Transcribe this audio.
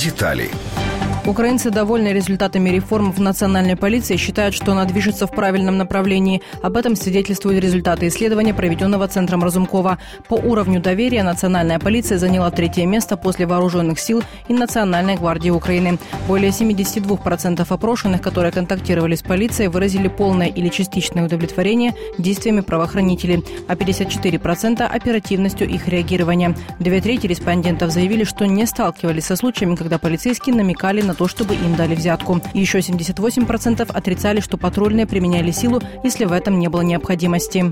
детали. Украинцы довольны результатами реформ в национальной полиции и считают, что она движется в правильном направлении. Об этом свидетельствуют результаты исследования, проведенного Центром Разумкова. По уровню доверия национальная полиция заняла третье место после вооруженных сил и Национальной гвардии Украины. Более 72% опрошенных, которые контактировали с полицией, выразили полное или частичное удовлетворение действиями правоохранителей, а 54% – оперативностью их реагирования. Две трети респондентов заявили, что не сталкивались со случаями, когда полицейские намекали на то, чтобы им дали взятку. Еще 78% отрицали, что патрульные применяли силу, если в этом не было необходимости.